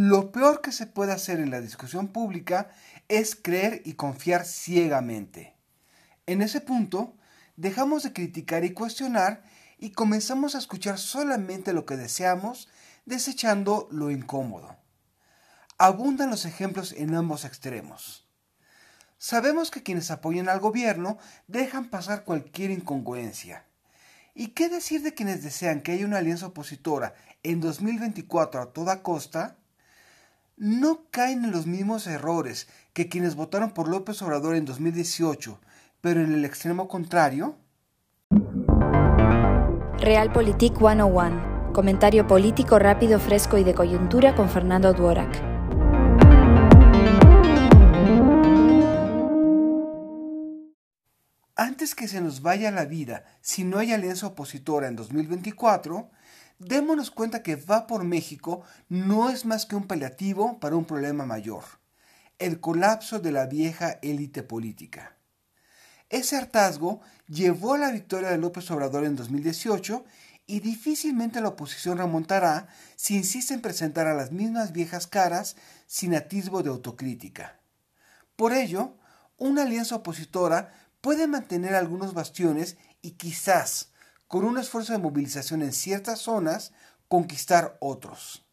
Lo peor que se puede hacer en la discusión pública es creer y confiar ciegamente. En ese punto, dejamos de criticar y cuestionar y comenzamos a escuchar solamente lo que deseamos, desechando lo incómodo. Abundan los ejemplos en ambos extremos. Sabemos que quienes apoyan al gobierno dejan pasar cualquier incongruencia. ¿Y qué decir de quienes desean que haya una alianza opositora en 2024 a toda costa? No caen en los mismos errores que quienes votaron por López Obrador en 2018, pero en el extremo contrario. Realpolitik 101. Comentario político rápido, fresco y de coyuntura con Fernando Duorak. Antes que se nos vaya la vida si no hay alianza opositora en 2024, démonos cuenta que Va por México no es más que un paliativo para un problema mayor, el colapso de la vieja élite política. Ese hartazgo llevó a la victoria de López Obrador en 2018 y difícilmente la oposición remontará si insiste en presentar a las mismas viejas caras sin atisbo de autocrítica. Por ello, una alianza opositora puede mantener algunos bastiones y quizás, con un esfuerzo de movilización en ciertas zonas, conquistar otros.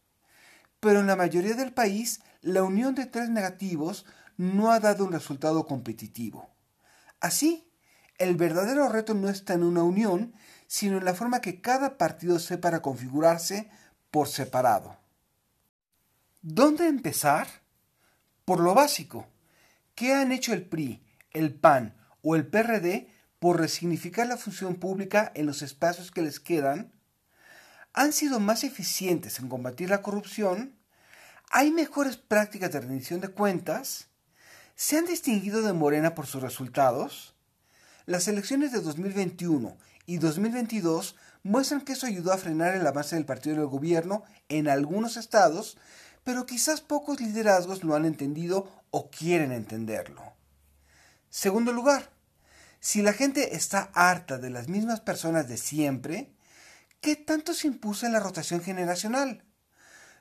Pero en la mayoría del país, la unión de tres negativos no ha dado un resultado competitivo. Así, el verdadero reto no está en una unión, sino en la forma que cada partido sepa configurarse por separado. ¿Dónde empezar? Por lo básico. ¿Qué han hecho el PRI, el PAN o el PRD por resignificar la función pública en los espacios que les quedan? ¿Han sido más eficientes en combatir la corrupción? ¿Hay mejores prácticas de rendición de cuentas? ¿Se han distinguido de Morena por sus resultados? Las elecciones de 2021 y 2022 muestran que eso ayudó a frenar el avance del partido del gobierno en algunos estados, pero quizás pocos liderazgos lo han entendido o quieren entenderlo. Segundo lugar, si la gente está harta de las mismas personas de siempre, ¿qué tanto se impuso en la rotación generacional?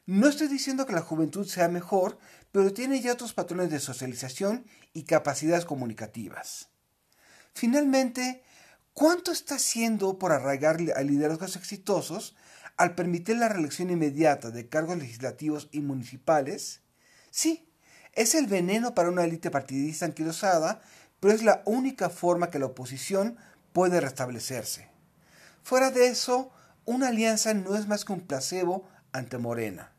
No estoy diciendo que la juventud sea mejor, pero tiene ya otros patrones de socialización y capacidades comunicativas. Finalmente, ¿cuánto está haciendo por arraigar a liderazgos exitosos al permitir la reelección inmediata de cargos legislativos y municipales? Sí, es el veneno para una élite partidista anquilosada pero es la única forma que la oposición puede restablecerse. Fuera de eso, una alianza no es más que un placebo ante Morena.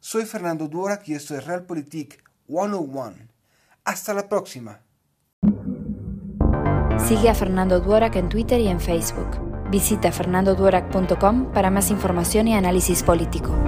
Soy Fernando Durak y esto es Realpolitik 101. Hasta la próxima. Sigue a Fernando Duorak en Twitter y en Facebook. Visita fernandoduorak.com para más información y análisis político.